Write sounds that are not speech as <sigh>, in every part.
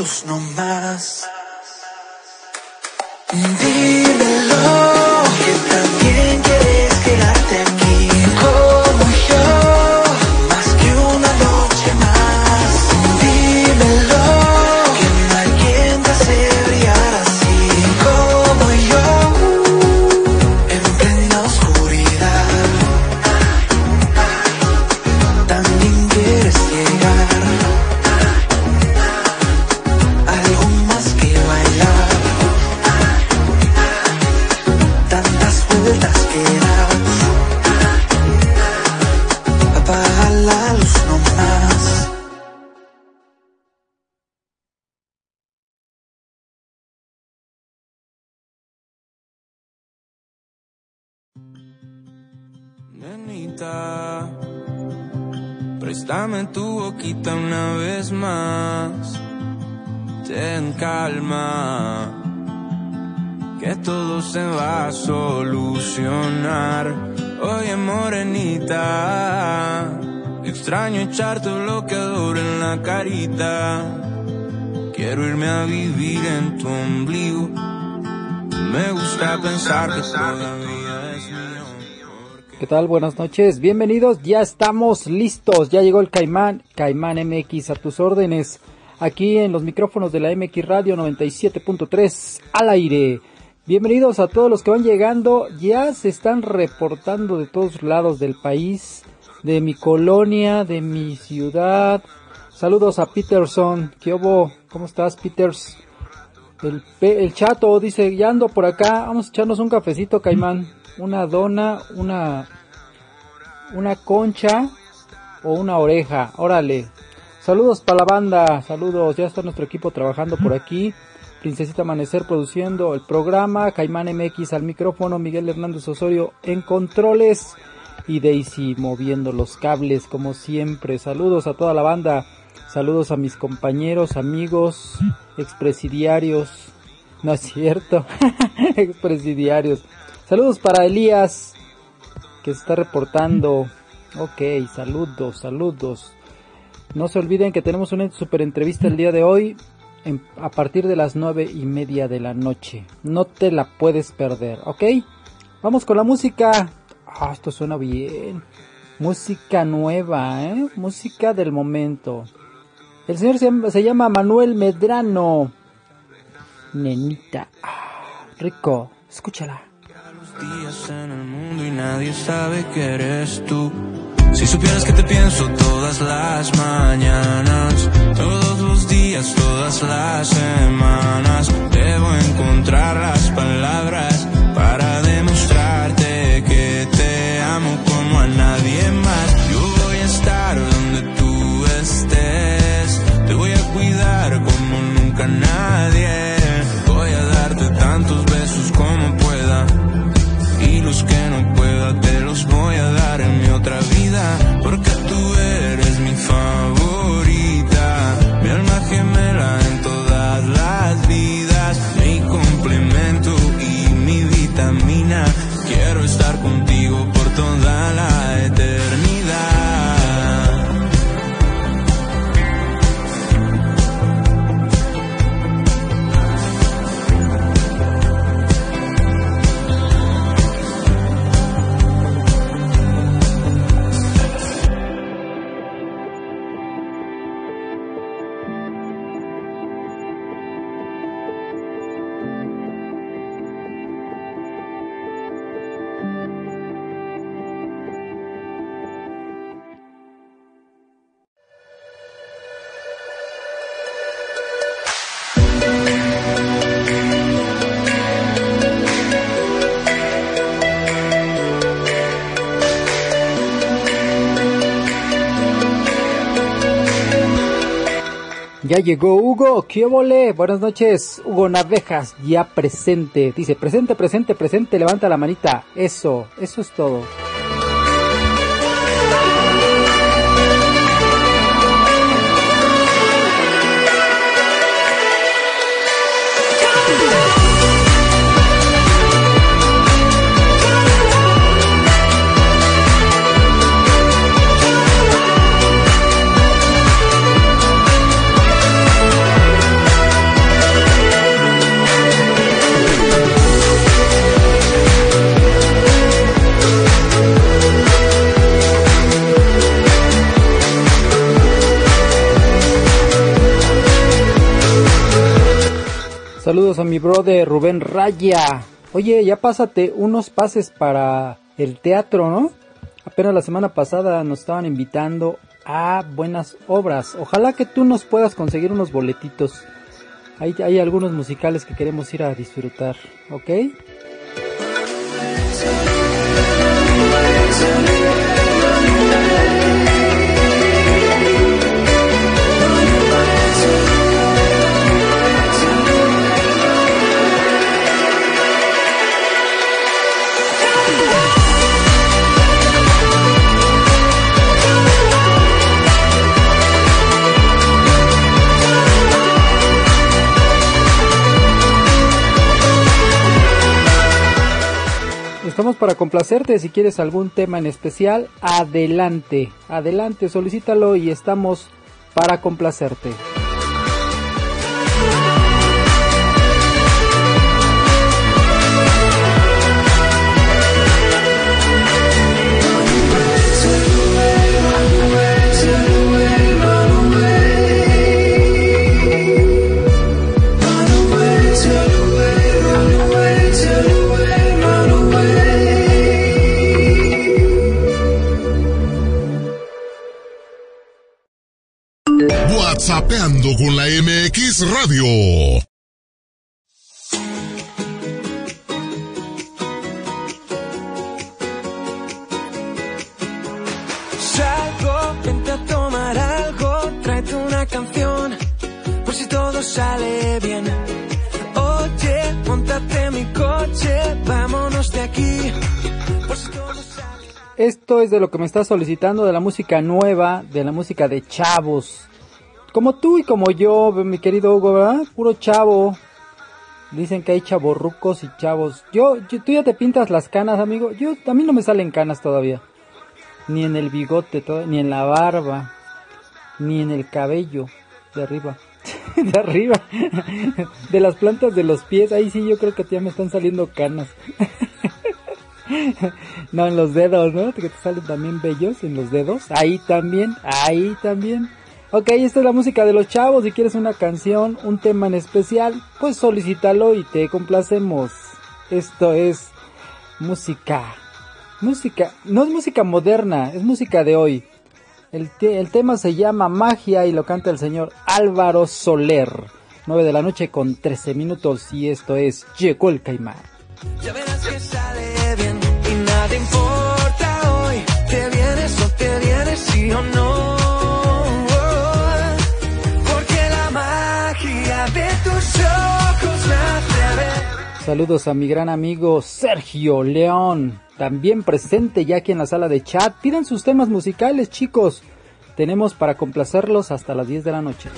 luz no más. Préstame tu boquita una vez más. Ten calma, que todo se va a solucionar. Oye, morenita, extraño echar tu bloqueador en la carita. Quiero irme a vivir en tu ombligo. Me gusta pensar que todavía. ¿Qué tal? Buenas noches, bienvenidos, ya estamos listos, ya llegó el Caimán, Caimán MX a tus órdenes, aquí en los micrófonos de la MX Radio 97.3 al aire. Bienvenidos a todos los que van llegando, ya se están reportando de todos lados del país, de mi colonia, de mi ciudad. Saludos a Peterson, ¿qué hubo? ¿Cómo estás, Peters? El, el chato dice, ya ando por acá, vamos a echarnos un cafecito, Caimán. Una dona, una, una concha o una oreja, órale. Saludos para la banda, saludos, ya está nuestro equipo trabajando por aquí. Princesita Amanecer produciendo el programa, Caimán MX al micrófono, Miguel Hernández Osorio en controles y Daisy moviendo los cables como siempre. Saludos a toda la banda, saludos a mis compañeros, amigos, expresidiarios. No es cierto, <laughs> expresidiarios. Saludos para Elías que está reportando. Ok, saludos, saludos. No se olviden que tenemos una super entrevista el día de hoy a partir de las nueve y media de la noche. No te la puedes perder, ¿ok? Vamos con la música. Ah, esto suena bien. Música nueva, ¿eh? Música del momento. El señor se llama, se llama Manuel Medrano. Nenita. Ah, rico. Escúchala días en el mundo y nadie sabe que eres tú. Si supieras que te pienso todas las mañanas, todos los días, todas las semanas, debo encontrar las palabras para demostrarte que te amo como a nadie más. Yo voy a estar donde tú estés, te voy a cuidar como nunca nadie. Ya llegó Hugo, ¿qué vole? Buenas noches, Hugo Navejas, ya presente. Dice, presente, presente, presente, levanta la manita. Eso, eso es todo. Saludos a mi brother Rubén Raya. Oye, ya pásate unos pases para el teatro, ¿no? Apenas la semana pasada nos estaban invitando a buenas obras. Ojalá que tú nos puedas conseguir unos boletitos. Hay, hay algunos musicales que queremos ir a disfrutar, ¿ok? Estamos para complacerte. Si quieres algún tema en especial, adelante, adelante, solicítalo y estamos para complacerte. Radio. Salgo, vente a tomar algo, tráete una canción, por si todo sale bien. Oye, montate en mi coche, vámonos de aquí, por si todo sale Esto es de lo que me estás solicitando, de la música nueva, de la música de chavos. Como tú y como yo, mi querido Hugo, ¿verdad? Puro chavo. Dicen que hay chavorrucos y chavos. Yo, yo- tú ya te pintas las canas, amigo. Yo, a mí no me salen canas todavía. Ni en el bigote, to- ni en la barba, ni en el cabello de arriba. <laughs> de arriba. de las plantas de los pies. Ahí sí yo creo que ya me están saliendo canas. <laughs> no, en los dedos, ¿no? Que te salen también bellos en los dedos. Ahí también, ahí también. Ok, esta es la música de los chavos. Si quieres una canción, un tema en especial, pues solicítalo y te complacemos. Esto es música. Música, no es música moderna, es música de hoy. El, el tema se llama Magia y lo canta el señor Álvaro Soler. 9 de la noche con 13 minutos y esto es Llegó el Caimán. Ya verás que sale bien y nada importa hoy. Te vienes o te vienes, sí o no. Saludos a mi gran amigo Sergio León, también presente ya aquí en la sala de chat. Pidan sus temas musicales, chicos. Tenemos para complacerlos hasta las 10 de la noche.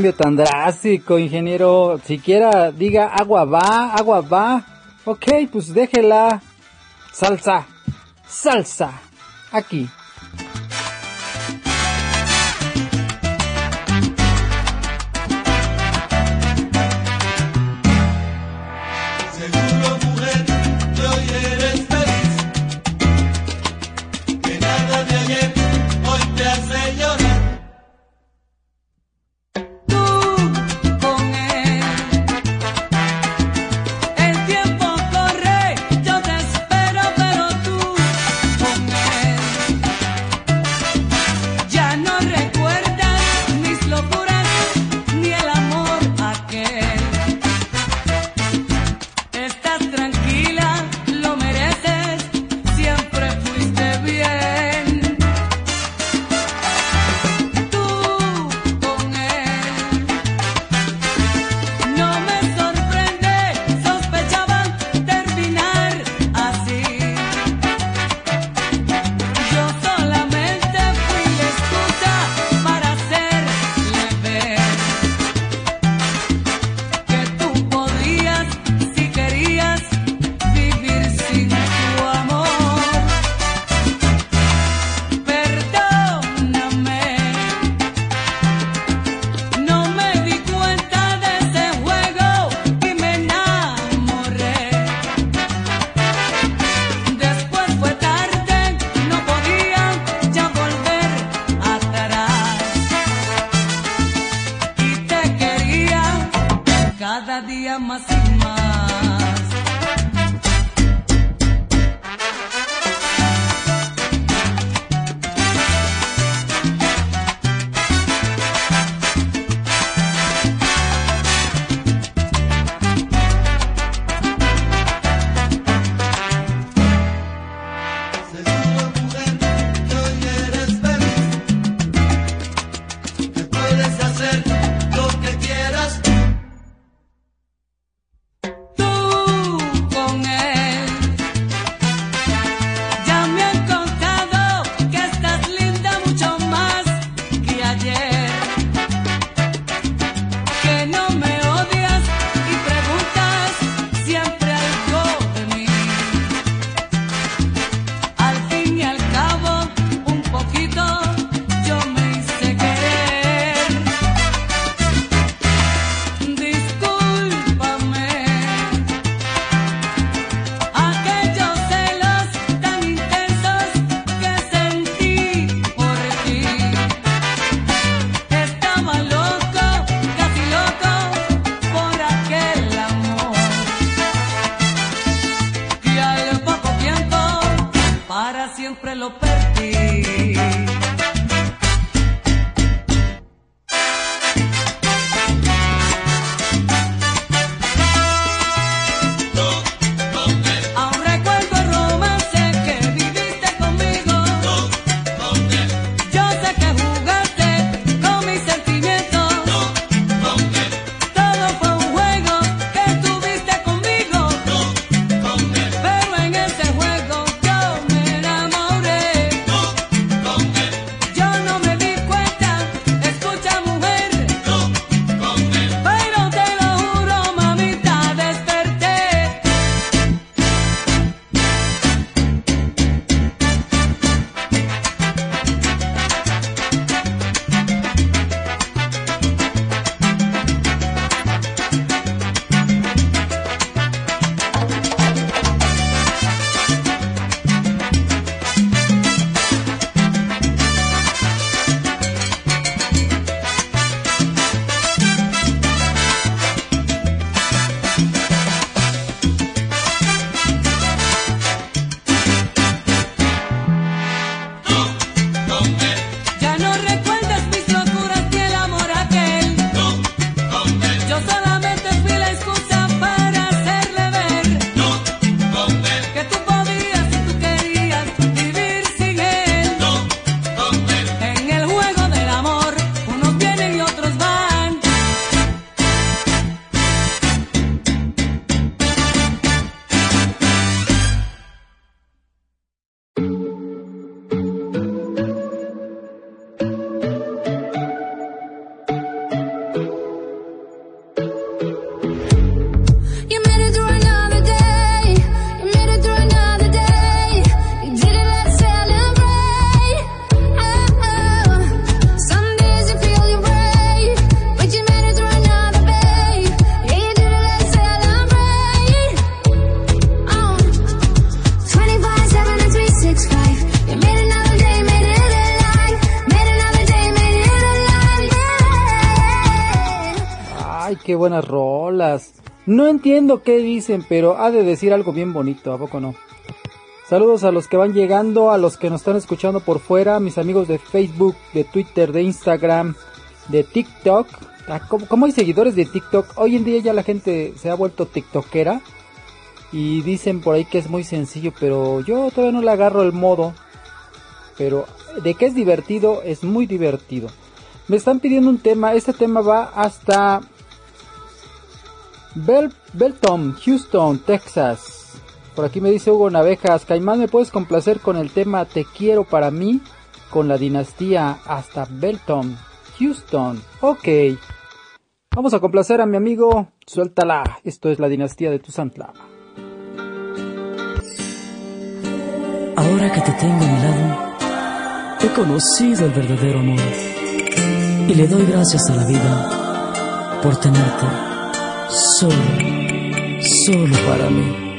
cambio tan drástico, ingeniero. Siquiera diga agua va, agua va. Ok, pues déjela. Salsa. Salsa. Aquí. Buenas rolas. No entiendo qué dicen, pero ha de decir algo bien bonito, ¿a poco no? Saludos a los que van llegando, a los que nos están escuchando por fuera, mis amigos de Facebook, de Twitter, de Instagram, de TikTok. Ah, ¿Cómo, hay seguidores de TikTok? Hoy en día ya la gente se ha vuelto TikTokera. Y dicen por ahí que es muy sencillo, pero yo todavía no le agarro el modo. Pero de que es divertido, es muy divertido. Me están pidiendo un tema, este tema va hasta Belton, Houston, Texas. Por aquí me dice Hugo Navejas, Caimán, ¿me puedes complacer con el tema Te quiero para mí? Con la dinastía hasta Belton, Houston. Ok. Vamos a complacer a mi amigo. Suéltala. Esto es la dinastía de tu Santla. Ahora que te tengo a mi lado, he conocido el verdadero amor. Y le doy gracias a la vida por tenerte solo, solo para mí.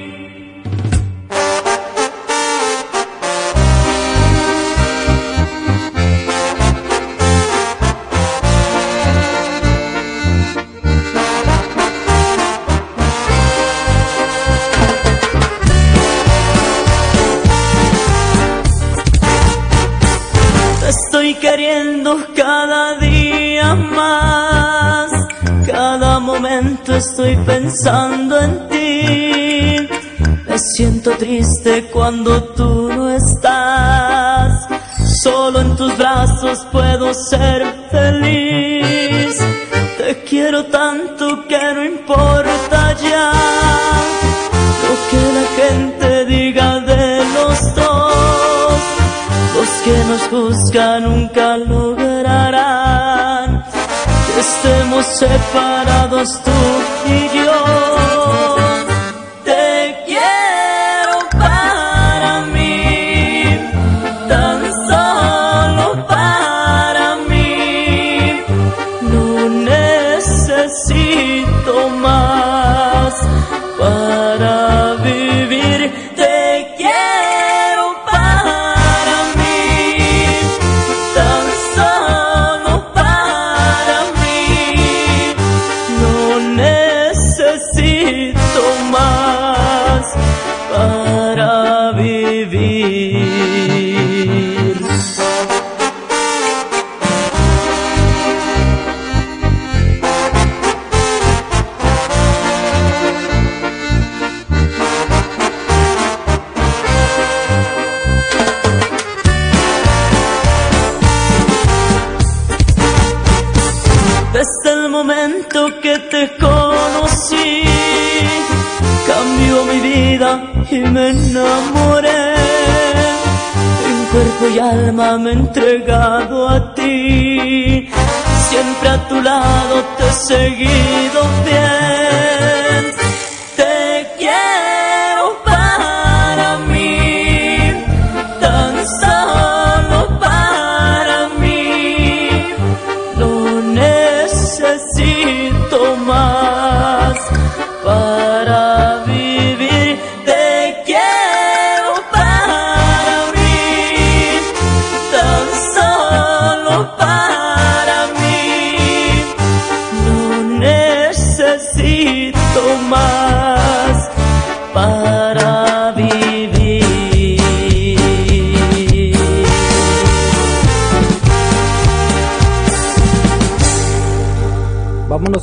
Estoy pensando en ti. Me siento triste cuando tú no estás. Solo en tus brazos puedo ser feliz. Te quiero tanto que no importa ya lo que la gente diga de los dos. Los que nos juzgan nunca lograrán separados tú y entregado a ti. Siempre a tu lado te he seguido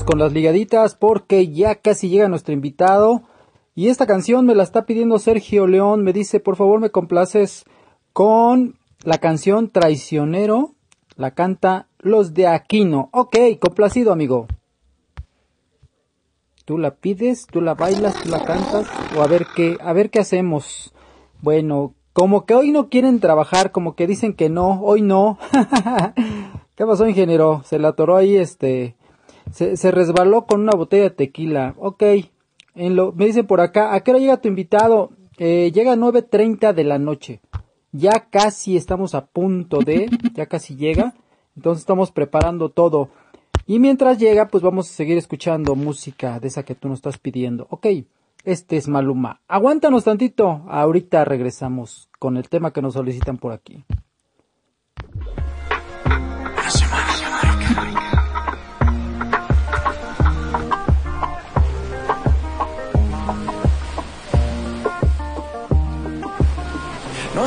con las ligaditas porque ya casi llega nuestro invitado. Y esta canción me la está pidiendo Sergio León. Me dice, por favor, me complaces con la canción Traicionero. La canta Los de Aquino. Ok, complacido, amigo. Tú la pides, tú la bailas, tú la cantas. O a ver qué, a ver qué hacemos. Bueno, como que hoy no quieren trabajar, como que dicen que no, hoy no. <laughs> ¿Qué pasó, ingeniero? Se la atoró ahí este se, resbaló con una botella de tequila. Ok. En lo, me dicen por acá, ¿a qué hora llega tu invitado? Eh, llega a 9.30 de la noche. Ya casi estamos a punto de, ya casi llega. Entonces estamos preparando todo. Y mientras llega, pues vamos a seguir escuchando música de esa que tú nos estás pidiendo. Ok, este es Maluma. Aguántanos tantito. Ahorita regresamos con el tema que nos solicitan por aquí.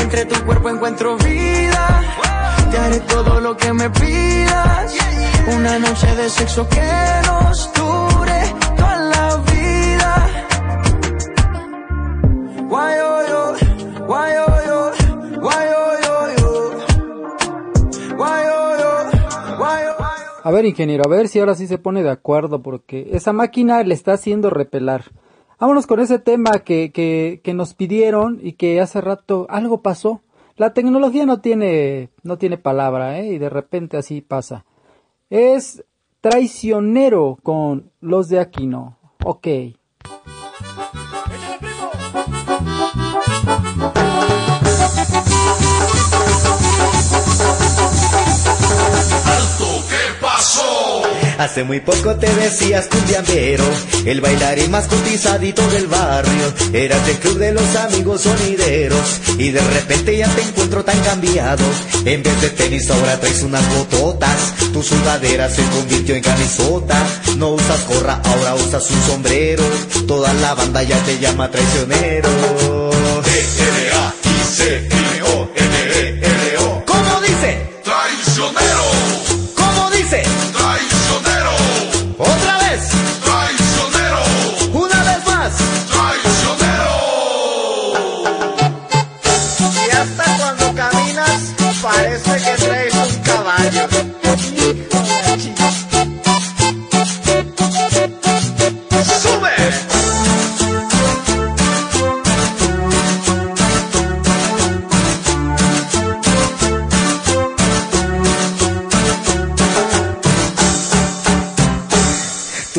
Entre tu cuerpo encuentro vida. Te haré todo lo que me pidas. Una noche de sexo que nos dure toda la vida. Oh, oh, oh, A ver, ingeniero, a ver si ahora sí se pone de acuerdo, porque esa máquina le está haciendo repelar. Vámonos con ese tema que, que, nos pidieron y que hace rato algo pasó. La tecnología no tiene, no tiene palabra, ¿eh? Y de repente así pasa. Es traicionero con los de Aquino. Ok. Hace muy poco te decías cumbiambero, el bailarín más cotizadito del barrio. Eras del club de los amigos sonideros y de repente ya te encuentro tan cambiado. En vez de tenis ahora traes unas bototas, tu sudadera se convirtió en camisota. No usas gorra, ahora usas un sombrero. Toda la banda ya te llama. T-R-A-I-C-I-O-N-E-R-O.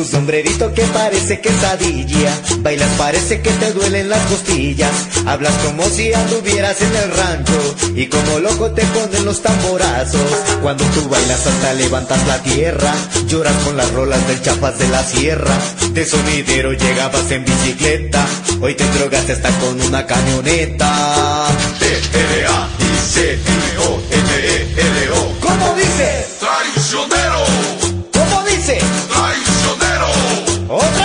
Sombrerito que parece quesadilla, bailas parece que te duelen las costillas, hablas como si anduvieras en el rancho y como loco te ponen los tamborazos. Cuando tú bailas hasta levantas la tierra, lloras con las rolas del chapas de la sierra. De sonidero llegabas en bicicleta, hoy te drogas hasta con una camioneta. T-R-A-I-C-I-O-N-E-R-O. ¿Cómo dice? Traicionero, ¿Cómo dice? Traicionero, Otra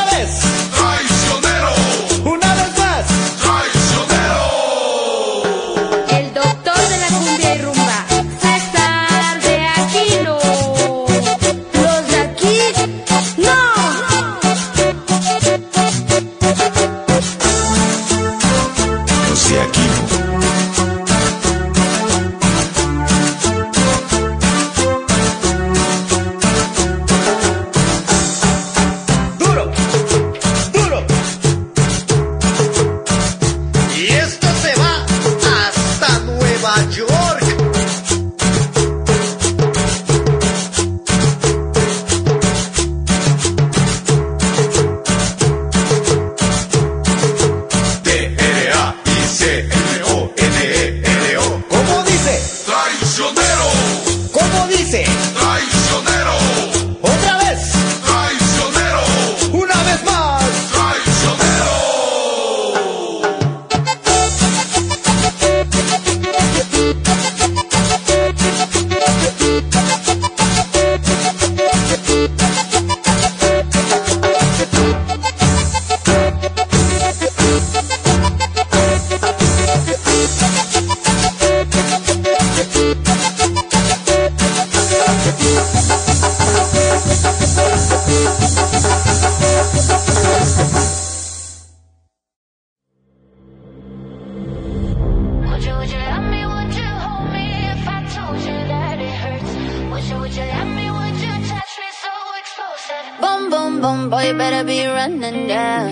better be running, yeah.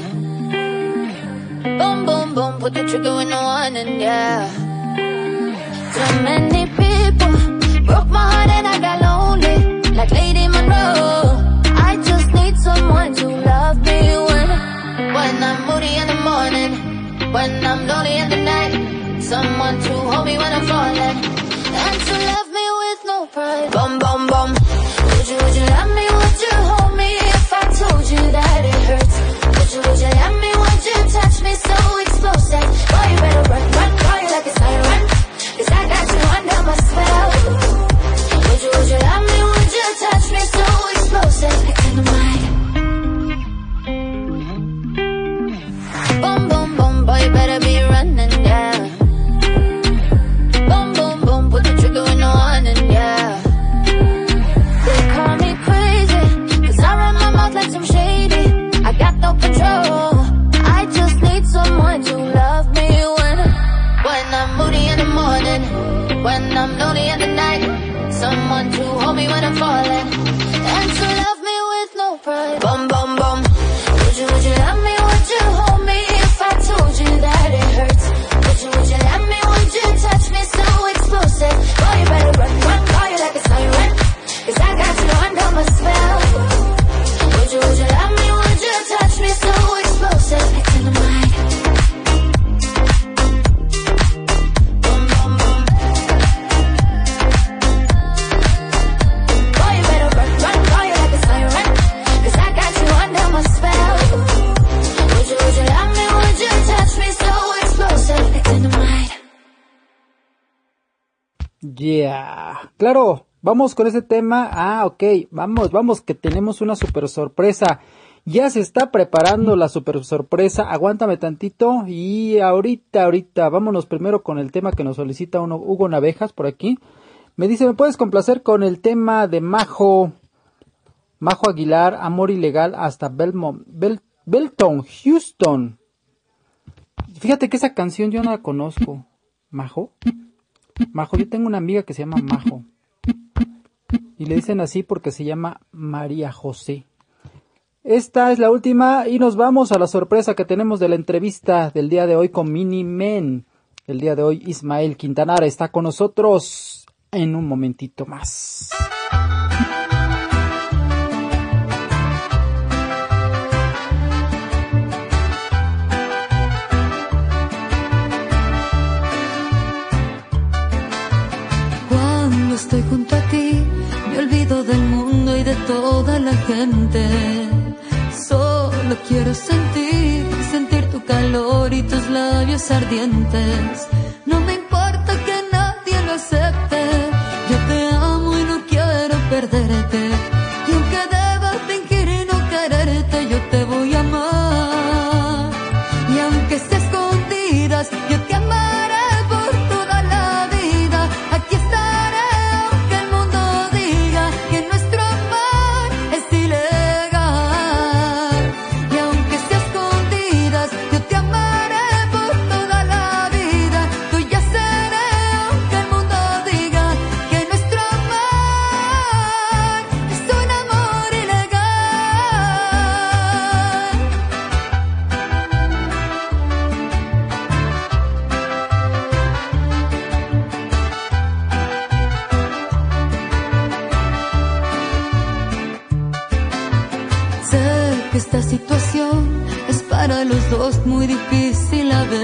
Boom, boom, boom, put the trigger when no one, and yeah. Too many people broke my heart and I got lonely, like Lady Monroe. I just need someone to love me when, when I'm moody in the morning, when I'm lonely in the night. Someone to hold me when I'm falling, and to love me with no pride. Boom, boom, boom. Claro, vamos con ese tema. Ah, ok, vamos, vamos, que tenemos una super sorpresa. Ya se está preparando la super sorpresa. Aguántame tantito. Y ahorita, ahorita, vámonos primero con el tema que nos solicita uno, Hugo Navejas por aquí. Me dice, ¿me puedes complacer con el tema de Majo? Majo Aguilar, Amor Ilegal hasta Belmont, Bel- Belton, Houston. Fíjate que esa canción yo no la conozco. ¿Majo? Majo, yo tengo una amiga que se llama Majo. Y le dicen así porque se llama María José. Esta es la última y nos vamos a la sorpresa que tenemos de la entrevista del día de hoy con Mini Men. El día de hoy Ismael Quintanara está con nosotros en un momentito más. Estoy junto a ti, me olvido del mundo y de toda la gente. Solo quiero sentir, sentir tu calor y tus labios ardientes. No me importa que nadie lo acepte. Yo te amo y no quiero perderte.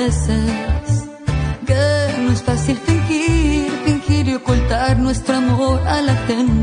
Veces. Que no es fácil fingir, fingir y ocultar nuestro amor a la gente.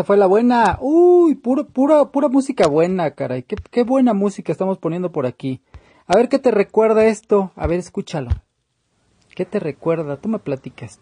esa fue la buena. Uy, puro, pura, pura música buena, caray. Qué, qué buena música estamos poniendo por aquí. A ver qué te recuerda esto. A ver, escúchalo. ¿Qué te recuerda? Tú me platicas.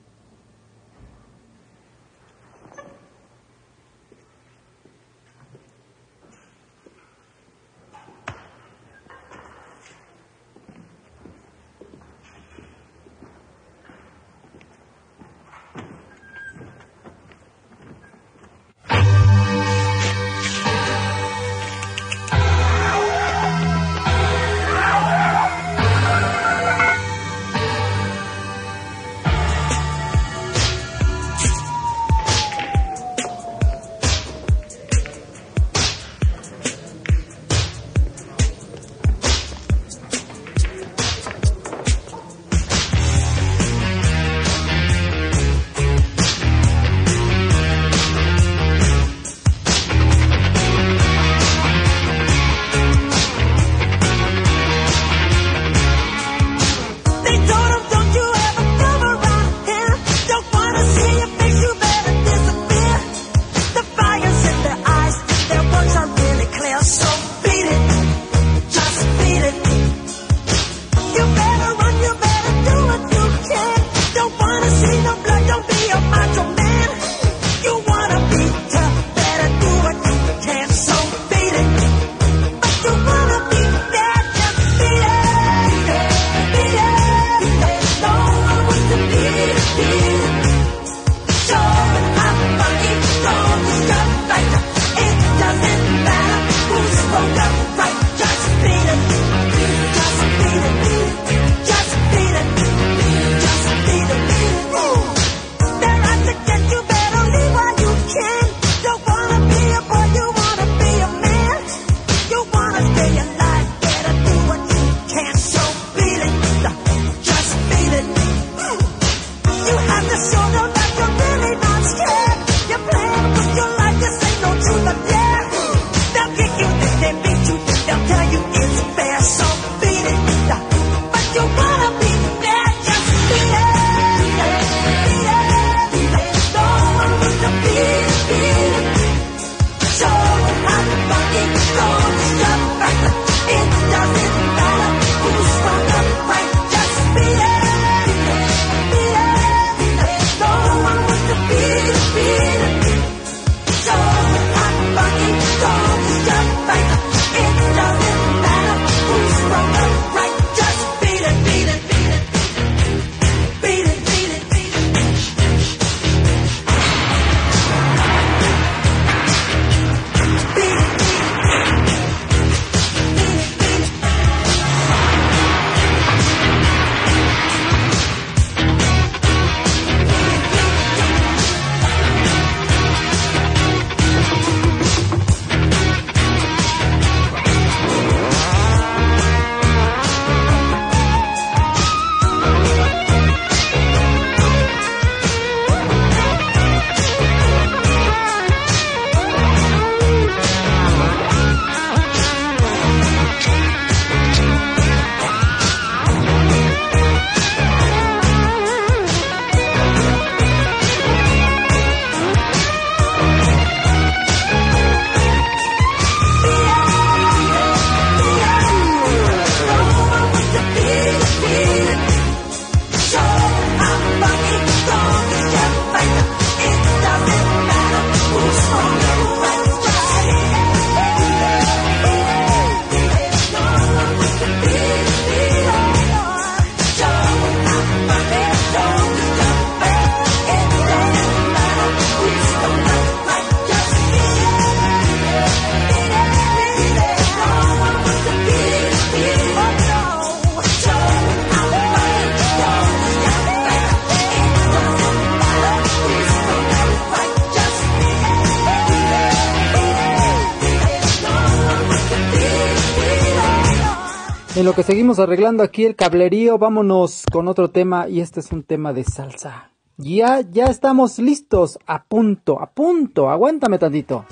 lo que seguimos arreglando aquí el cablerío, vámonos con otro tema y este es un tema de salsa. Ya, ya estamos listos, a punto, a punto, aguántame tantito.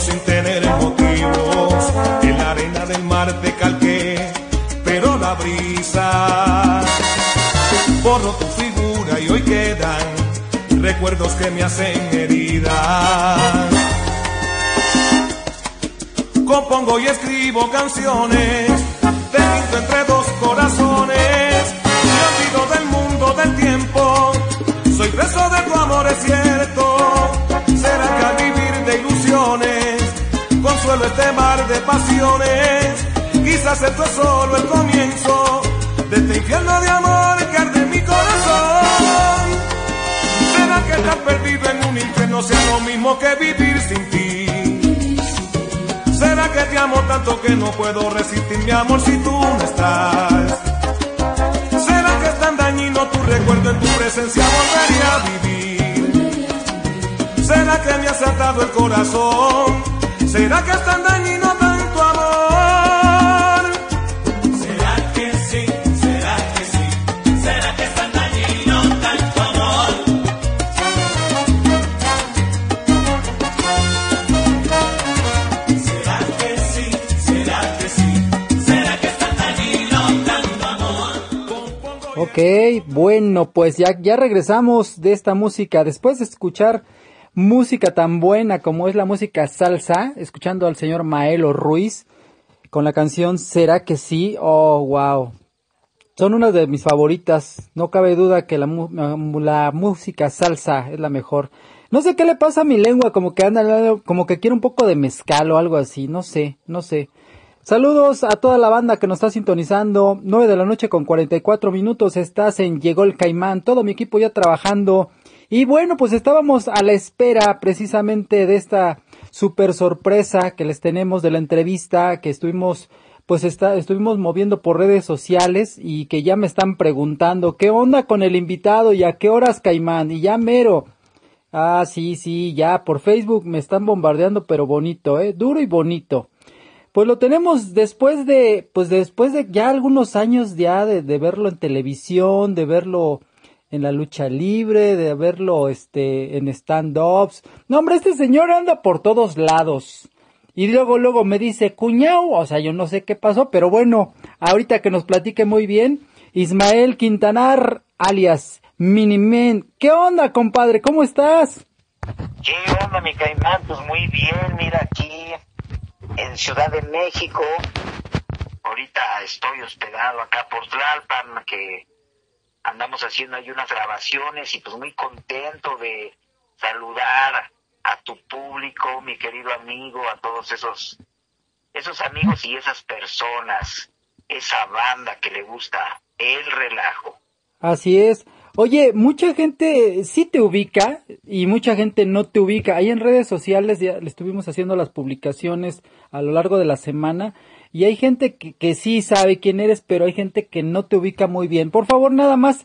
Sin tener motivos. En la arena del mar te calqué, pero la brisa borró tu figura y hoy quedan recuerdos que me hacen heridas. Compongo y escribo canciones, te pinto entre dos corazones, me olvido del mundo del tiempo, soy preso de tu amor, es cierto. Consuelo este mar de pasiones? Quizás esto es solo el comienzo de este infierno de amor que arde en mi corazón. ¿Será que estar perdido en un infierno sea lo mismo que vivir sin ti? ¿Será que te amo tanto que no puedo resistir mi amor si tú no estás? ¿Será que es tan dañino tu recuerdo en tu presencia volvería a vivir? ¿Será que me has atado el corazón? ¿Será que es tan dañino tanto amor? ¿Será que sí? ¿Será que sí? ¿Será que es tan dañino tanto amor? ¿Será que sí? ¿Será que sí? ¿Será que es tan dañino tanto amor? Ok, bueno, pues ya, ya regresamos de esta música. Después de escuchar música tan buena como es la música salsa, escuchando al señor Maelo Ruiz con la canción ¿Será que sí? Oh, wow. Son una de mis favoritas. No cabe duda que la, la música salsa es la mejor. No sé qué le pasa a mi lengua, como que anda, como que quiere un poco de mezcal o algo así. No sé, no sé. Saludos a toda la banda que nos está sintonizando. 9 de la noche con 44 minutos. Estás en Llegó el Caimán. Todo mi equipo ya trabajando. Y bueno, pues estábamos a la espera precisamente de esta super sorpresa que les tenemos de la entrevista que estuvimos pues está, estuvimos moviendo por redes sociales y que ya me están preguntando qué onda con el invitado y a qué horas Caimán y ya mero. Ah, sí, sí, ya por Facebook me están bombardeando pero bonito, eh, duro y bonito. Pues lo tenemos después de, pues después de ya algunos años ya de, de verlo en televisión, de verlo en la lucha libre, de verlo este en stand-ups. No, hombre, este señor anda por todos lados. Y luego, luego me dice, cuñao, o sea, yo no sé qué pasó, pero bueno, ahorita que nos platique muy bien, Ismael Quintanar, alias Minimen. ¿Qué onda, compadre? ¿Cómo estás? ¿Qué onda, mi caimán? Pues muy bien, mira aquí en Ciudad de México. Ahorita estoy hospedado acá por Tlalpan, que andamos haciendo ahí unas grabaciones y pues muy contento de saludar a tu público, mi querido amigo, a todos esos, esos amigos y esas personas, esa banda que le gusta el relajo. Así es. Oye, mucha gente sí te ubica y mucha gente no te ubica. Ahí en redes sociales ya le estuvimos haciendo las publicaciones a lo largo de la semana y hay gente que, que sí sabe quién eres, pero hay gente que no te ubica muy bien. Por favor, nada más,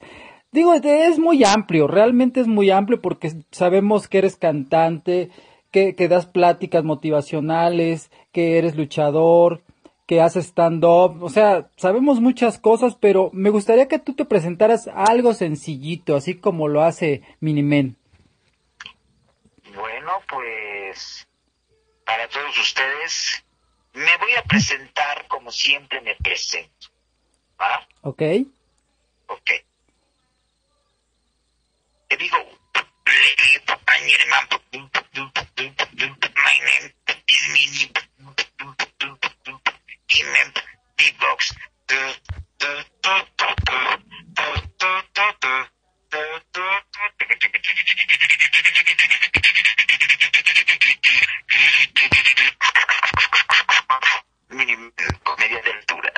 digo, es muy amplio, realmente es muy amplio porque sabemos que eres cantante, que, que das pláticas motivacionales, que eres luchador, que haces stand-up, o sea, sabemos muchas cosas, pero me gustaría que tú te presentaras algo sencillito, así como lo hace Minimen. Bueno, pues para todos ustedes me voy a presentar como siempre me presento. ¿Va? ¿Ok? Ok. Te digo, my name is Beatbox. De altura.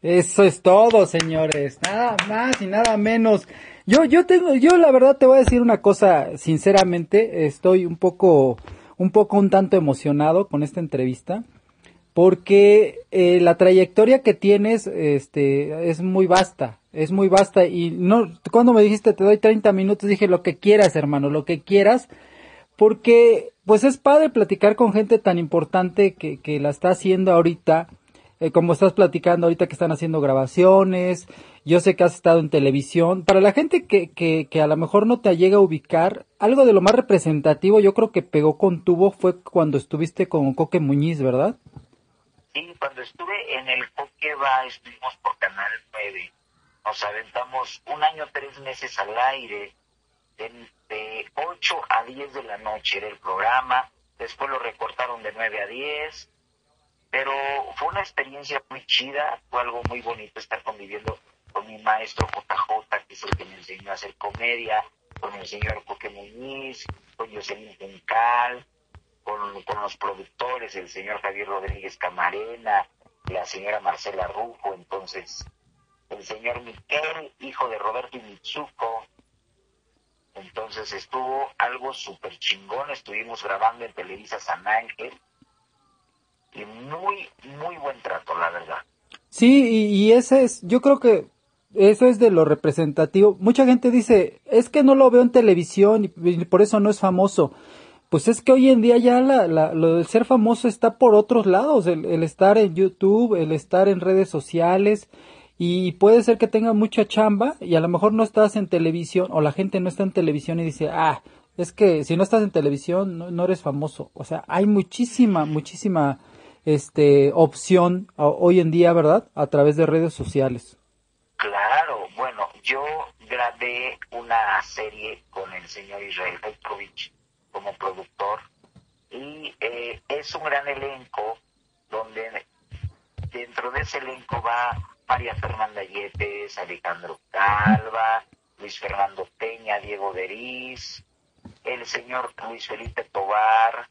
Eso es todo, señores. Nada más y nada menos. Yo, yo tengo, yo la verdad te voy a decir una cosa, sinceramente, estoy un poco, un poco un tanto emocionado con esta entrevista, porque eh, la trayectoria que tienes, este, es muy vasta, es muy vasta y no, cuando me dijiste te doy 30 minutos dije lo que quieras, hermano, lo que quieras, porque pues es padre platicar con gente tan importante que, la está haciendo ahorita, eh, como estás platicando ahorita que están haciendo grabaciones Yo sé que has estado en televisión. Para la gente que, que, que a lo mejor no te llega a ubicar, algo de lo más representativo yo creo que pegó con tubo fue cuando estuviste con Coque Muñiz, ¿verdad? Sí, cuando estuve en el Coqueba, estuvimos por Canal 9. Nos aventamos un año, tres meses al aire. De, de 8 a 10 de la noche era el programa. Después lo recortaron de 9 a 10. Pero fue una experiencia muy chida. Fue algo muy bonito estar conviviendo con mi maestro JJ, que es el que me enseñó a hacer comedia. Con el señor Coque Muñiz, con Jocelyn Juncal, con, con los productores, el señor Javier Rodríguez Camarena, la señora Marcela Rufo, entonces el señor Miquel, hijo de Roberto Mitsuko. Entonces estuvo algo súper chingón, estuvimos grabando en Televisa San Ángel y muy, muy buen trato, la verdad. Sí, y, y ese es, yo creo que eso es de lo representativo. Mucha gente dice, es que no lo veo en televisión y, por eso no es famoso. Pues es que hoy en día ya la, la, lo del ser famoso está por otros lados, el estar en YouTube, el estar en redes sociales, y puede ser que tenga mucha chamba y a lo mejor no estás en televisión o la gente no está en televisión y dice, ah, es que si no estás en televisión no, no eres famoso. O sea, hay muchísima, muchísima este opción hoy en día, ¿verdad? A través de redes sociales. Claro, bueno, yo grabé una serie con el señor Israel Petrovich como productor y eh, es un gran elenco donde dentro de ese elenco va María Fernanda Yepes, Alejandro Calva, Luis Fernando Peña, Diego Deriz, el señor Luis Felipe Tobar,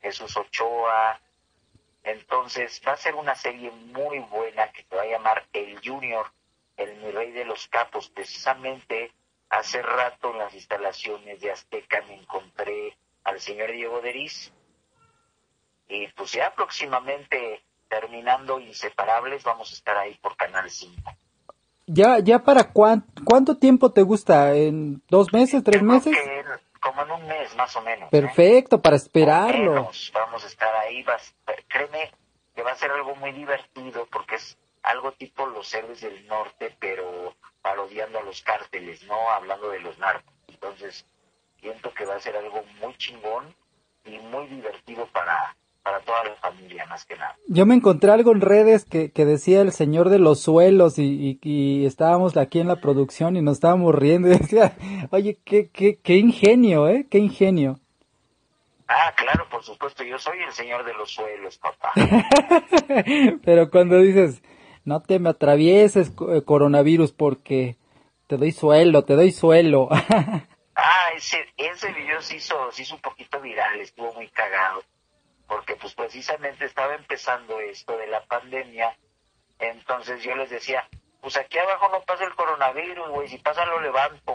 Jesús Ochoa. Entonces va a ser una serie muy buena que se va a llamar El Junior, el mi rey de los capos. Precisamente hace rato en las instalaciones de Azteca me encontré al señor Diego Deriz y pues ya próximamente terminando Inseparables vamos a estar ahí por Canal 5. Ya, ya para cuán, cuánto tiempo te gusta, en dos meses, tres meses. Que como en un mes más o menos. ¿eh? Perfecto, para esperarlo. menos, vamos a estar ahí. Vas, créeme que va a ser algo muy divertido porque es algo tipo los héroes del norte, pero parodiando a los cárteles, ¿no? Hablando de los narcos. Entonces, siento que va a ser algo muy chingón y muy divertido para, para toda la familia, más que nada. Yo me encontré algo en redes que, que decía el señor de los suelos y, y, y estábamos aquí en la producción y nos estábamos riendo y <laughs> decía, oye, qué, qué, qué ingenio, ¿eh? Qué ingenio. Ah, claro, por supuesto, yo soy el señor de los suelos, papá. <laughs> Pero cuando dices, no te me atravieses eh, coronavirus porque te doy suelo, te doy suelo. <laughs> Ah, ese, ese video se hizo, se hizo un poquito viral, estuvo muy cagado, porque pues precisamente estaba empezando esto de la pandemia, entonces yo les decía, pues aquí abajo no pasa el coronavirus, güey, si pasa lo levanto.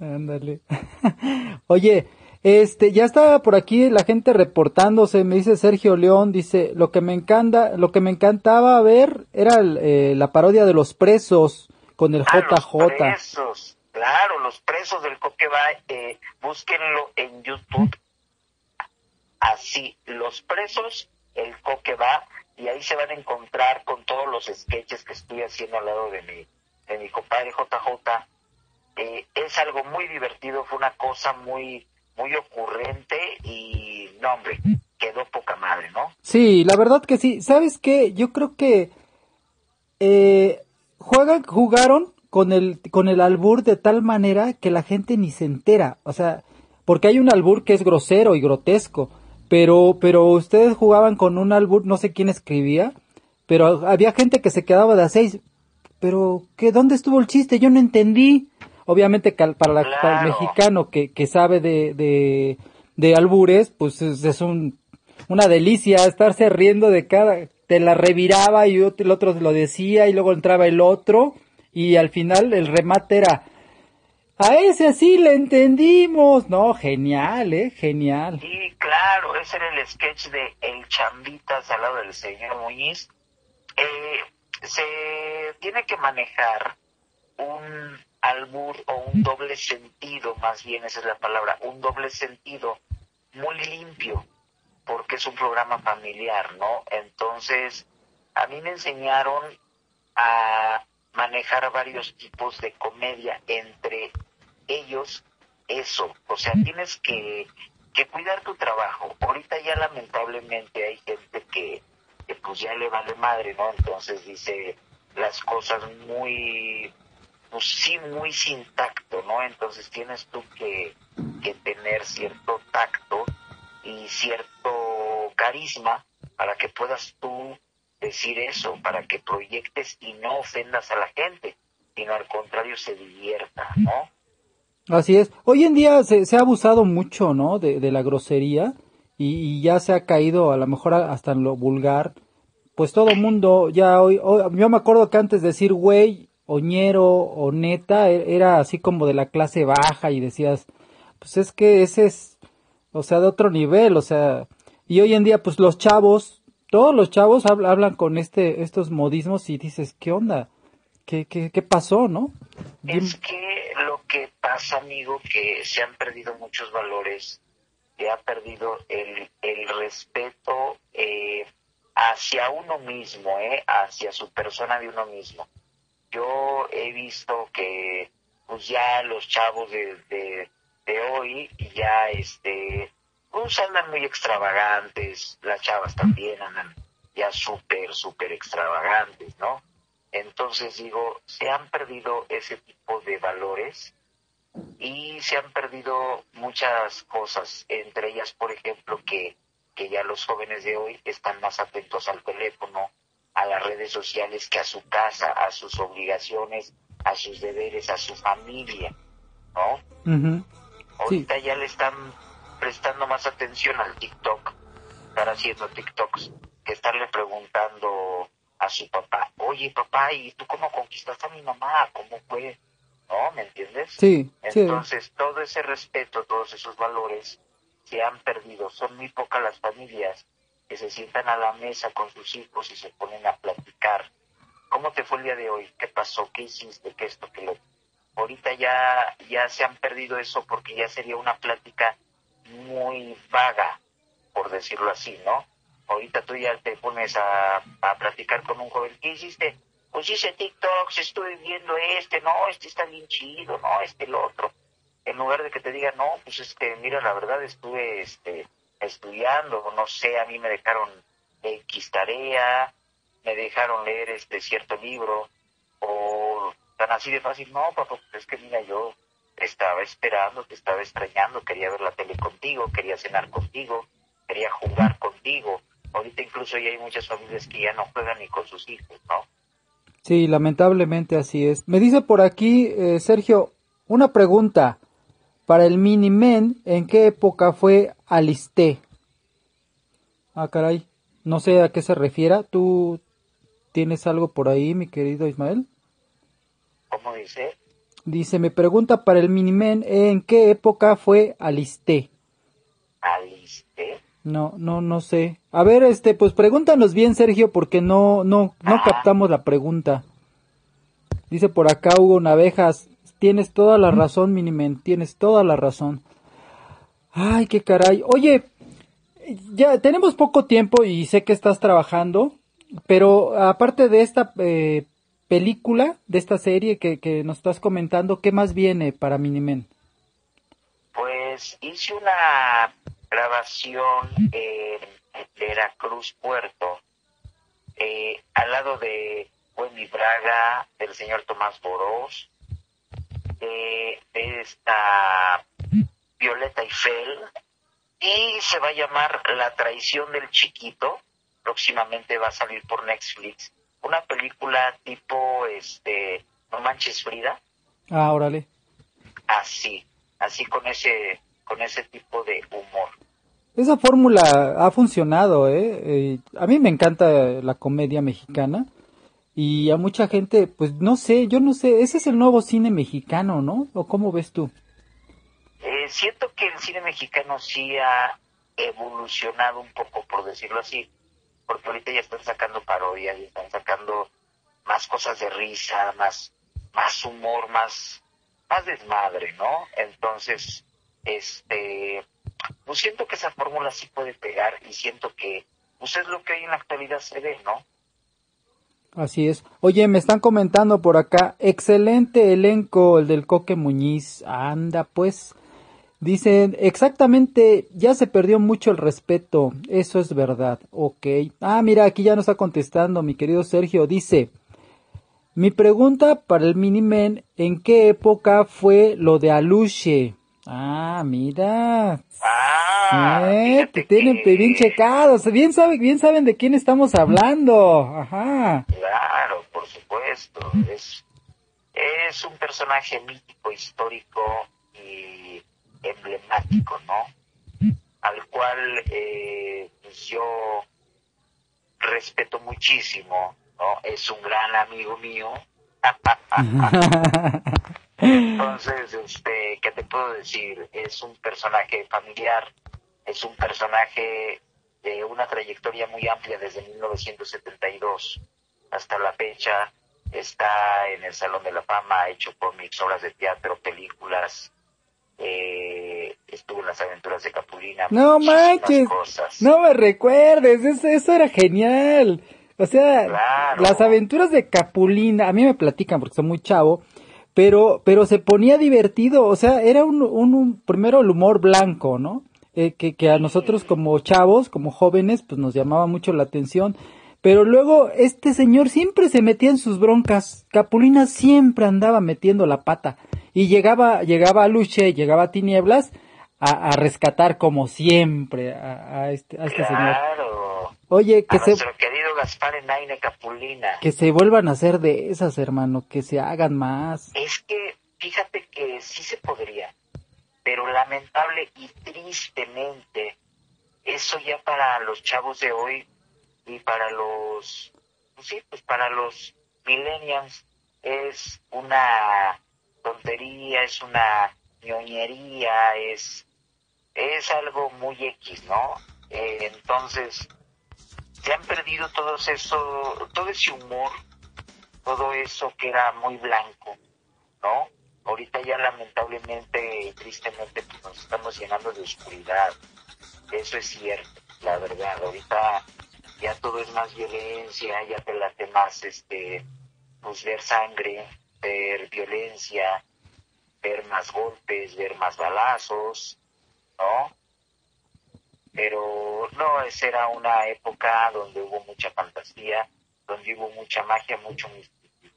Ándale. <laughs> Oye, este, ya estaba por aquí la gente reportándose, me dice Sergio León, dice, lo que me encanta, lo que me encantaba ver era el, eh, la parodia de los presos con el Ah, los JJ. presos, claro, los presos del Coqueba, eh, búsquenlo en YouTube, así, los presos, el Coqueba, y ahí se van a encontrar con todos los sketches que estoy haciendo al lado de mi, de mi compadre JJ. Eh, es algo muy divertido, fue una cosa muy, muy ocurrente y, no hombre, quedó poca madre, ¿no? Sí, la verdad que sí. ¿Sabes qué? Yo creo que eh, juegan, jugaron con el, con el albur de tal manera que la gente ni se entera. O sea, porque hay un albur que es grosero y grotesco. Pero, pero ustedes jugaban con un albur, no sé quién escribía, pero había gente que se quedaba de a seis. Pero, ¿qué, ¿dónde estuvo el chiste? Yo no entendí. Obviamente que para, la- para el mexicano que, que sabe de, de, de albures, pues es, es un, una delicia estarse riendo de cada, te la reviraba y ot- el otro lo decía y luego entraba el otro y al final el remate era, a ese sí le entendimos. No, genial, eh, genial. Sí, claro, ese era el sketch de El Chambitas al lado del señor Muñiz. Eh, se tiene que manejar un albur o un doble sentido, más bien esa es la palabra, un doble sentido muy limpio, porque es un programa familiar, ¿no? Entonces, a mí me enseñaron a manejar varios tipos de comedia, entre ellos eso, o sea, tienes que, que cuidar tu trabajo. Ahorita ya lamentablemente hay gente que, que pues ya le vale madre, ¿no? Entonces dice las cosas muy, pues sí, muy sin tacto, ¿no? Entonces tienes tú que, que tener cierto tacto y cierto carisma para que puedas tú decir eso, para que proyectes y no ofendas a la gente, sino al contrario se divierta, ¿no? Así es. Hoy en día se, ha abusado mucho, ¿no? De, la grosería y, ya se ha caído a lo mejor hasta en lo vulgar. Pues todo mundo ya hoy, yo me acuerdo que antes decir güey, oñero o neta e- era así como de la clase baja y decías, pues es que ese es, o sea, de otro nivel, o sea, y hoy en día pues los chavos, todos los chavos habl- hablan con este, estos modismos y dices, ¿qué onda? ¿Qué, qué, pasó, no? Amigo, que se han perdido muchos valores, se ha perdido el, el respeto eh, hacia uno mismo, eh, hacia su persona de uno mismo. Yo he visto que pues ya los chavos de, de, de hoy ya este pues andan muy extravagantes, las chavas también andan ya súper, súper extravagantes, ¿no? Entonces digo, se han perdido ese tipo de valores y se han perdido muchas cosas, entre ellas, por ejemplo, que, que ya los jóvenes de hoy están más atentos al teléfono, a las redes sociales que a su casa, a sus obligaciones, a sus deberes, a su familia, ¿no? Ahorita ya le están prestando más atención al TikTok, estar haciendo TikToks, que estarle preguntando a su papá, oye papá, ¿y tú cómo conquistaste a mi mamá? ¿Cómo fue? ¿No? ¿Me entiendes? Sí, sí. Entonces, todo ese respeto, todos esos valores se han perdido. Son muy pocas las familias que se sientan a la mesa con sus hijos y se ponen a platicar. ¿Cómo te fue el día de hoy? ¿Qué pasó? ¿Qué hiciste? ¿Qué esto? ¿Qué lo? Ahorita ya, ya se han perdido eso porque ya sería una plática muy vaga, por decirlo así, ¿no? Ahorita tú ya te pones a, a platicar con un joven. ¿Qué hiciste? Pues hice TikToks, estuve viendo este, no, este está bien chido, no, este el otro. En lugar de que te diga, no, pues este, mira, la verdad estuve este, estudiando, no sé, a mí me dejaron X tarea, me dejaron leer este cierto libro, o tan así de fácil, no, papá, pues es que mira, yo estaba esperando, te estaba extrañando, quería ver la tele contigo, quería cenar contigo, quería jugar contigo. Ahorita incluso ya hay muchas familias que ya no juegan ni con sus hijos, ¿no? Sí, lamentablemente así es. Me dice por aquí, eh, Sergio, una pregunta. Para el Minimen, ¿en qué época fue Alisté? Ah, caray. No sé a qué se refiera. ¿Tú tienes algo por ahí, mi querido Ismael? ¿Cómo dice? Dice, me pregunta para el Minimen, ¿en qué época fue Alisté? Alisté. No, no, no sé. A ver, este, pues pregúntanos bien, Sergio, porque no, no, no captamos la pregunta. Dice por acá Hugo Navejas, tienes toda la razón, Minimen, tienes toda la razón. Ay, qué caray. Oye, ya tenemos poco tiempo y sé que estás trabajando, pero aparte de esta eh, película, de esta serie que, que nos estás comentando, ¿qué más viene para Minimen? Pues hice una grabación en Veracruz, Puerto, eh, al lado de Wendy Braga, del señor Tomás Borós, de, de esta Violeta Eiffel, y se va a llamar La traición del chiquito, próximamente va a salir por Netflix, una película tipo, este, No manches Frida, Ah, órale. así, así con ese, con ese tipo de humor. Esa fórmula ha funcionado, ¿eh? Eh, A mí me encanta la comedia mexicana y a mucha gente, pues no sé, yo no sé, ese es el nuevo cine mexicano, ¿no? ¿O cómo ves tú? Eh, siento que el cine mexicano sí ha evolucionado un poco, por decirlo así, porque ahorita ya están sacando parodias, ya están sacando más cosas de risa, más, más humor, más, más desmadre, ¿no? Entonces, este, pues siento que esa fórmula sí puede pegar y siento que, pues es lo que hoy en la actualidad se ve, ¿no? Así es. Oye, me están comentando por acá, excelente elenco el del Coque Muñiz. Anda, pues. Dicen, exactamente, ya se perdió mucho el respeto. Eso es verdad. Ok. Ah, mira, aquí ya nos está contestando mi querido Sergio. Dice, mi pregunta para el Minimen, ¿en qué época fue lo de Aluche? Ah, mira. Ah, Eh, te tienen bien checados. Bien, sabe, bien saben de quién estamos hablando. Ajá. Claro, por supuesto. Es, es un personaje mítico, histórico y emblemático, ¿no? Al cual eh, pues yo respeto muchísimo, ¿no? Es un gran amigo mío. <laughs> <laughs> Entonces, este, ¿qué te puedo decir? Es un personaje familiar, es un personaje de una trayectoria muy amplia desde 1972 hasta la fecha. Está en el Salón de la Fama, ha hecho cómics, obras de teatro, películas, eh, estuvo en las aventuras de Capulina. No manches. cosas. No me recuerdes. Eso, eso era genial. O sea, Claro. las aventuras de Capulina, a mí me platican porque soy muy chavo, pero, pero se ponía divertido. O sea, era un, un, primero el humor blanco, ¿no? Eh, que, que a nosotros como chavos, como jóvenes, pues nos llamaba mucho la atención. Pero luego este señor siempre se metía en sus broncas. Capulina siempre andaba metiendo la pata. Y llegaba, llegaba a Luche, llegaba a Tinieblas a, a rescatar como siempre a, este, a este señor. Oye, que a se, nuestro querido Gaspar Enaine Capulina. que se vuelvan a hacer de esas, hermano, que se hagan más. Es que, fíjate que sí se podría, pero lamentable y tristemente, eso ya para los chavos de hoy y para los, pues sí, pues para los millennials es una tontería, es una ñoñería, es, es algo muy X, ¿no? Eh, entonces, se han perdido todo eso, todo ese humor, todo eso que era muy blanco, ¿no? Ahorita ya lamentablemente tristemente pues, nos estamos llenando de oscuridad. Eso es cierto, la verdad. Ahorita ya todo es más violencia, ya te late más este, pues ver sangre, ver violencia, ver más golpes, ver más balazos, ¿no? Pero no, esa era una época donde hubo mucha fantasía, donde hubo mucha magia, mucho misticismo.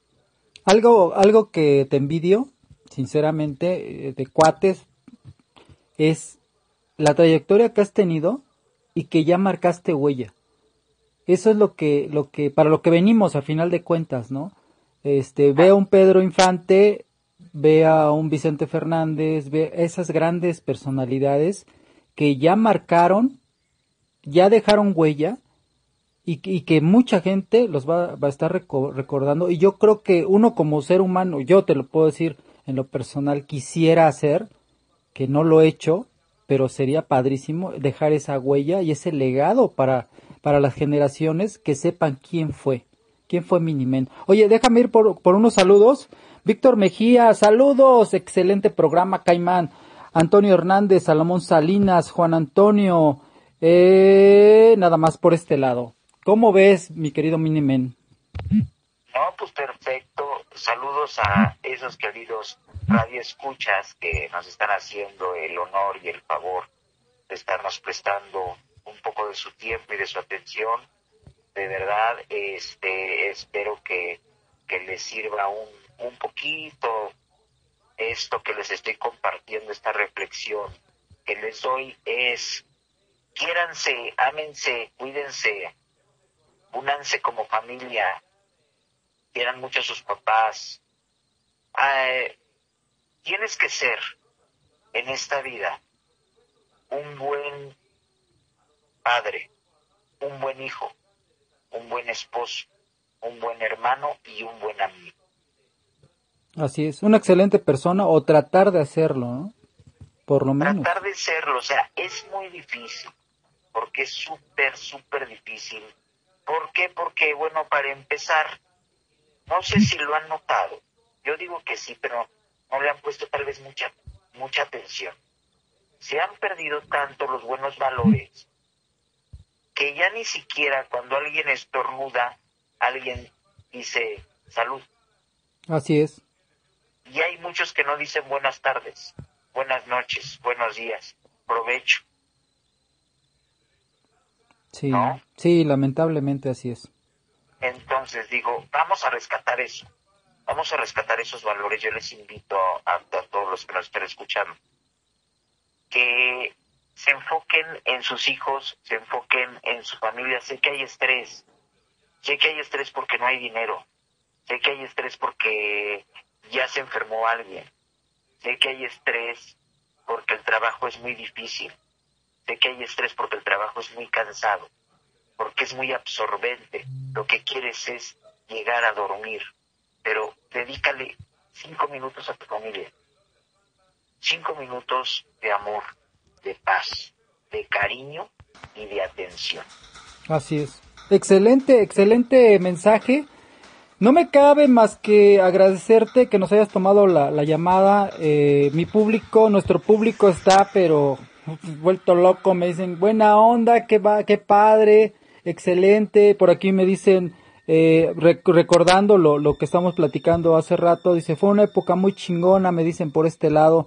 Algo, algo que te envidio, sinceramente, eh, de cuates, es la trayectoria que has tenido y que ya marcaste huella. Eso es lo que, lo que, para lo que venimos a final de cuentas, ¿no? Este, ve a un Pedro Infante, ve a un Vicente Fernández, ve esas grandes personalidades que ya marcaron, ya dejaron huella y, que- mucha gente los va, va a estar reco- recordando. Y yo creo que uno como ser humano, yo te lo puedo decir en lo personal, quisiera hacer, que no lo he hecho, pero sería padrísimo dejar esa huella y ese legado para, para las generaciones que sepan quién fue, quién fue Minimen. Oye, déjame ir por, por unos saludos. Víctor Mejía, saludos, excelente programa, Caimán. Antonio Hernández, Salomón Salinas, Juan Antonio, eh, nada más por este lado. ¿Cómo ves, mi querido Minimen? No, pues perfecto. Saludos a esos queridos radioescuchas que nos están haciendo el honor y el favor de estarnos prestando un poco de su tiempo y de su atención. De verdad, este, espero que, que les sirva un, un poquito esto que les estoy compartiendo, esta reflexión que les doy es, quiéranse, ámense, cuídense, únanse como familia, quieran mucho a sus papás. Eh, tienes que ser en esta vida un buen padre, un buen hijo, un buen esposo, un buen hermano y un buen amigo. Así es, una excelente persona o tratar de hacerlo, ¿no? Por lo menos. Tratar de serlo, o sea, es muy difícil, porque es súper, súper difícil. ¿Por qué? Porque, bueno, para empezar, no sé si lo han notado, yo digo que sí, pero no le han puesto tal vez mucha, mucha atención. Se han perdido tanto los buenos valores que ya ni siquiera cuando alguien estornuda, alguien dice salud. Así es. Y hay muchos que no dicen buenas tardes, buenas noches, buenos días, provecho. Sí, sí, lamentablemente así es. Entonces digo, vamos a rescatar eso. Vamos a rescatar esos valores. Yo les invito a, a todos los que nos estén escuchando que se enfoquen en sus hijos, se enfoquen en su familia. Sé que hay estrés. Sé que hay estrés porque no hay dinero. Sé que hay estrés porque ya se enfermó alguien. Sé que hay estrés porque el trabajo es muy difícil. Sé que hay estrés porque el trabajo es muy cansado, porque es muy absorbente. Lo que quieres es llegar a dormir, pero dedícale cinco minutos a tu familia. Cinco minutos de amor, de paz, de cariño y de atención. Así es. Excelente, excelente mensaje. No me cabe más que agradecerte que nos hayas tomado la, la llamada. Eh, mi público, nuestro público está, pero vuelto loco. Me dicen, buena onda, qué, va, qué padre, excelente. Por aquí me dicen, eh, rec- recordando lo, lo que estamos platicando hace rato, dice, fue una época muy chingona, me dicen por este lado.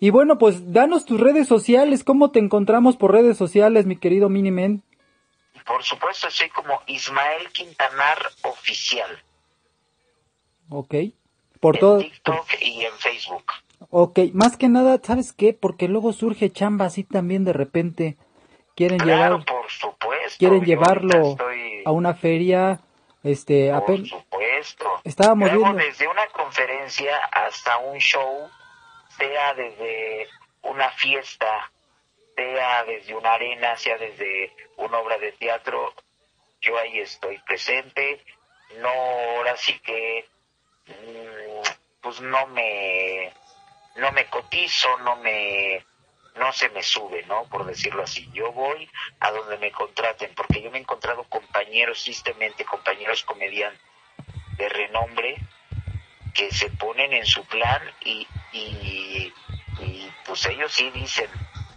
Y bueno, pues danos tus redes sociales, ¿cómo te encontramos por redes sociales, mi querido Minimen? Por supuesto, soy como Ismael Quintanar Oficial Ok. Por todo. en TikTok y en Facebook. Ok, más que nada, ¿sabes qué? Porque luego surge chamba así también de repente. Quieren Claro, llevar, por supuesto. quieren llevarlo estoy- a una feria, este, Por supuesto. Estábamos Luego, viendo- desde una conferencia hasta un show, sea desde una fiesta, sea desde una arena, sea desde una obra de teatro, yo ahí estoy presente. No, ahora sí que, mm, pues no me, no me cotizo, no me, no se me sube, ¿no? Por decirlo así. Yo voy a donde me contraten, porque yo me he encontrado compañeros, tristemente, compañeros comediantes de renombre que se ponen en su plan y, y, pues ellos sí dicen,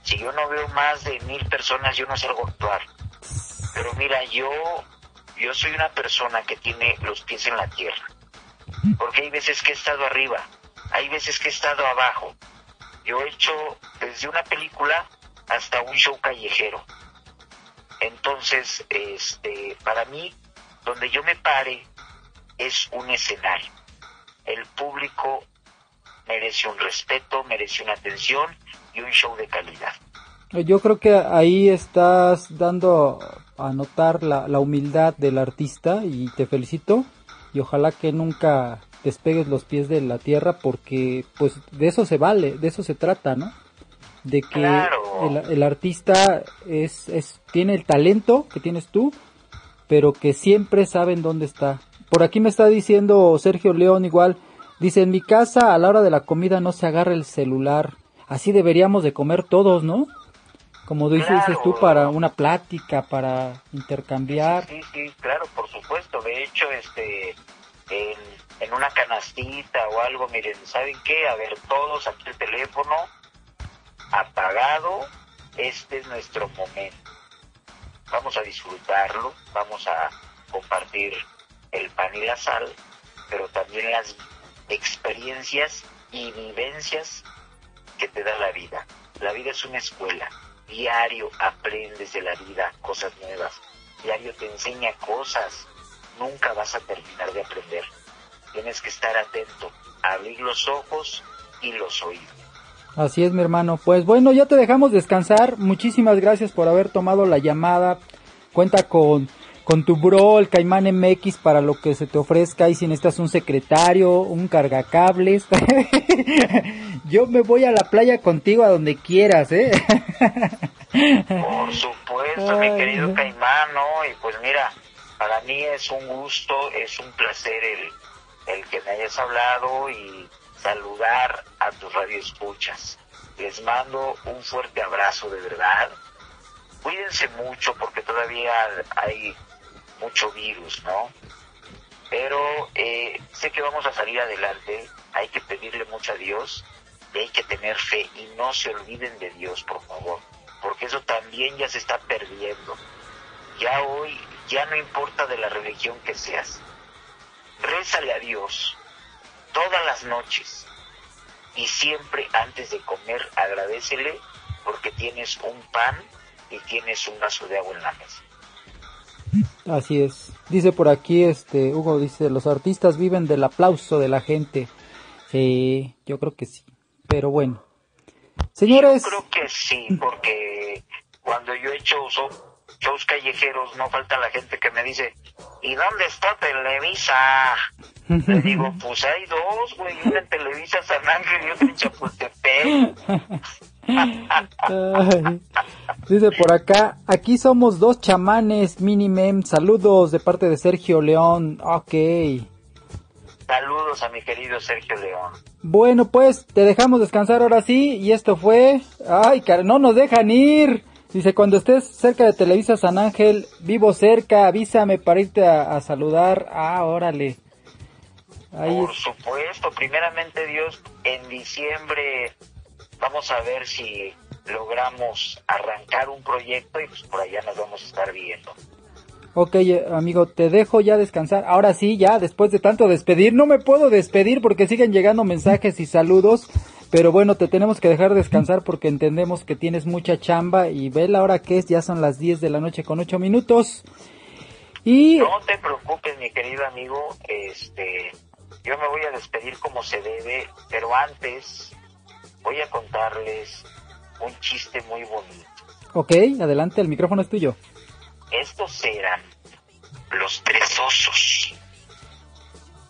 si yo no veo más de mil personas, yo no salgo a actuar. Pero mira, yo, yo soy una persona que tiene los pies en la tierra. Porque hay veces que he estado arriba, hay veces que he estado abajo. Yo he hecho desde una película hasta un show callejero. Entonces, este, para mí, donde yo me pare es un escenario. El público merece un respeto, merece una atención y un show de calidad. Yo creo que ahí estás dando a notar la, la humildad del artista y te felicito y ojalá que nunca despegues los pies de la tierra porque pues de eso se vale, de eso se trata, ¿no? De que Claro. el, el artista es, es tiene el talento que tienes tú, pero que siempre saben dónde está. Por aquí me está diciendo Sergio León igual, dice en mi casa a la hora de la comida no se agarra el celular, así deberíamos de comer todos, ¿no? Como dices, dices tú, para una plática, para intercambiar. Sí, sí, claro, por supuesto. De hecho, este, en, en una canastita o algo, miren, ¿saben qué? A ver, todos aquí el teléfono apagado. Este es nuestro momento. Vamos a disfrutarlo, vamos a compartir el pan y la sal, pero también las experiencias y vivencias que te da la vida. La vida es una escuela. Diario aprendes de la vida cosas nuevas. Diario te enseña cosas. Nunca vas a terminar de aprender. Tienes que estar atento, abrir los ojos y los oídos. Así es, mi hermano. Pues bueno, ya te dejamos descansar. Muchísimas gracias por haber tomado la llamada. Cuenta con, con tu bro, el Caimán MX, para lo que se te ofrezca. Y si necesitas un secretario, un cargacables. <laughs> Yo me voy a la playa contigo a donde quieras, ¿eh? Por supuesto, mi querido Caimán, ¿no? Y pues mira, para mí es un gusto, es un placer el, el que me hayas hablado y saludar a tus radioescuchas. Les mando un fuerte abrazo de verdad. Cuídense mucho porque todavía hay mucho virus, ¿no? Pero eh, sé que vamos a salir adelante, hay que pedirle mucho a Dios y hay que tener fe y no se olviden de Dios, por favor, porque eso también ya se está perdiendo. Ya hoy, ya no importa de la religión que seas, rézale a Dios todas las noches y siempre antes de comer agradecele porque tienes un pan y tienes un vaso de agua en la mesa. Así es. Dice por aquí, este, Hugo dice, los artistas viven del aplauso de la gente. Sí, yo creo que sí. Pero bueno. Señores, Yo creo que sí, porque cuando yo he hecho shows, callejeros no falta la gente que me dice, ¿y dónde está Televisa? Le <laughs> digo, pues hay dos, güey, una en Televisa San Ángel y otra en Chapultepec. <laughs> Ay. Dice por acá, aquí somos dos chamanes, Minimem, saludos de parte de Sergio León, ok. Saludos a mi querido Sergio León. Bueno, pues te dejamos descansar ahora sí, y esto fue, ay, car no nos dejan ir. Dice, cuando estés cerca de Televisa San Ángel, vivo cerca, avísame para irte a, a saludar. Ah, órale. Ahí Por supuesto, primeramente Dios, en diciembre vamos a ver si logramos arrancar un proyecto y pues por allá nos vamos a estar viendo. Ok, eh, amigo, te dejo ya descansar. Ahora sí, ya, después de tanto despedir, no me puedo despedir porque siguen llegando mensajes y saludos. Pero bueno, te tenemos que dejar descansar porque entendemos que tienes mucha chamba y ve la hora que es, ya son las 10 de la noche con 8 minutos. Y No te preocupes, mi querido amigo, este, yo me voy a despedir como se debe, pero antes voy a contarles un chiste muy bonito. ok, adelante, el micrófono es tuyo. Estos eran los tres osos.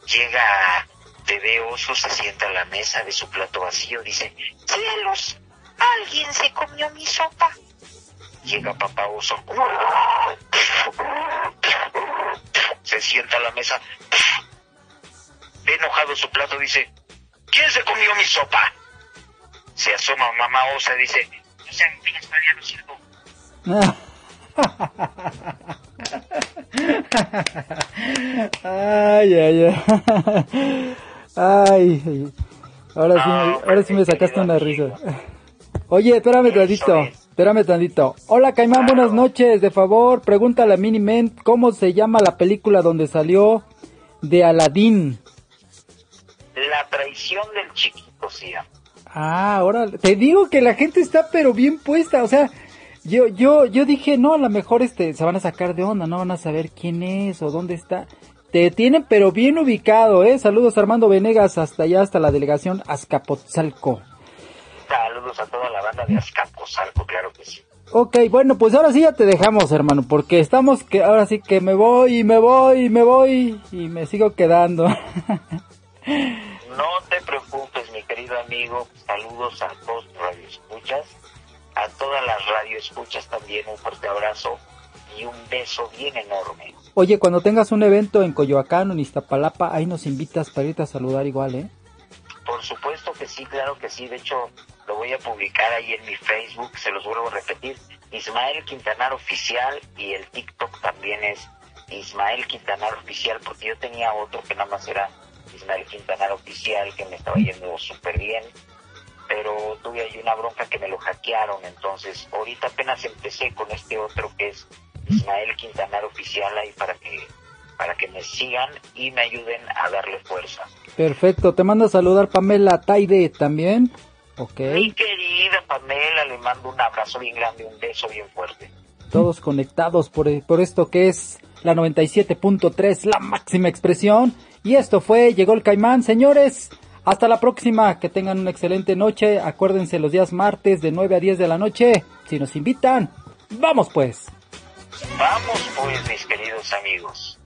Llega bebé oso, se sienta a la mesa de su plato vacío, dice, cielos, alguien se comió mi sopa. Llega papá oso, se sienta a la mesa, ve enojado su plato, dice, ¿quién se comió mi sopa? Se asoma mamá osa y dice, no sean ya no sirvo. ay, ay, ay. Ay. Ahora sí, me- ahora sí me sacaste una risa. Oye, espérame tantito, espérame tantito. Hola Caimán, buenas noches. De favor, pregúntale a Minimen cómo se llama la película donde salió de Aladdin. La traición del chiquito, sí. Ah, ahora te digo que la gente está pero bien puesta, o sea, yo yo yo dije, no, a lo mejor este se van a sacar de onda, no van a saber quién es o dónde está. Te tienen pero bien ubicado, eh. Saludos Armando Venegas hasta allá hasta la delegación Azcapotzalco. Saludos a toda la banda de Azcapotzalco, claro que sí. Ok, bueno, pues ahora sí ya te dejamos, hermano, porque estamos que ahora sí que me voy y me voy y me voy y me sigo quedando. <laughs> No te preocupes, querido amigo. Saludos a todos radioescuchas, a todas las radioescuchas también un fuerte abrazo y un beso bien enorme. Oye, cuando tengas un evento en Coyoacán o en Iztapalapa, ahí nos invitas para irte a saludar igual, ¿eh? Por supuesto que sí, claro que sí. De hecho, lo voy a publicar ahí en mi Facebook, se los vuelvo a repetir. Ismael Quintanar Oficial y el TikTok también es Ismael Quintanar Oficial, porque yo tenía otro que nada más era Ismael Quintanar Oficial, que me estaba yendo súper bien. Pero tuve ahí una bronca que me lo hackearon, entonces ahorita apenas empecé con este otro que es Ismael Quintanar Oficial ahí para que para que me sigan y me ayuden a darle fuerza. Perfecto, te mando a saludar Pamela Taide también. Ok, Mi querida Pamela, le mando un abrazo bien grande, un beso bien fuerte. todos conectados por, por esto que es la 97.3, la máxima expresión. Y esto fue, llegó el caimán, señores. Hasta la próxima, que tengan una excelente noche. Acuérdense los días martes de 9 a 10 de la noche. Si nos invitan, vamos pues. Vamos pues, mis queridos amigos.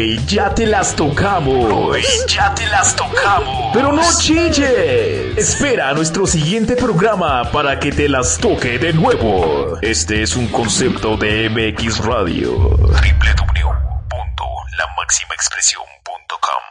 Hoy ya te las tocamos. Hoy ya te las tocamos. Pero no chilles. Espera a nuestro siguiente programa para que te las toque de nuevo. Este es un concepto de MX Radio. www.lamaximaexpresión.com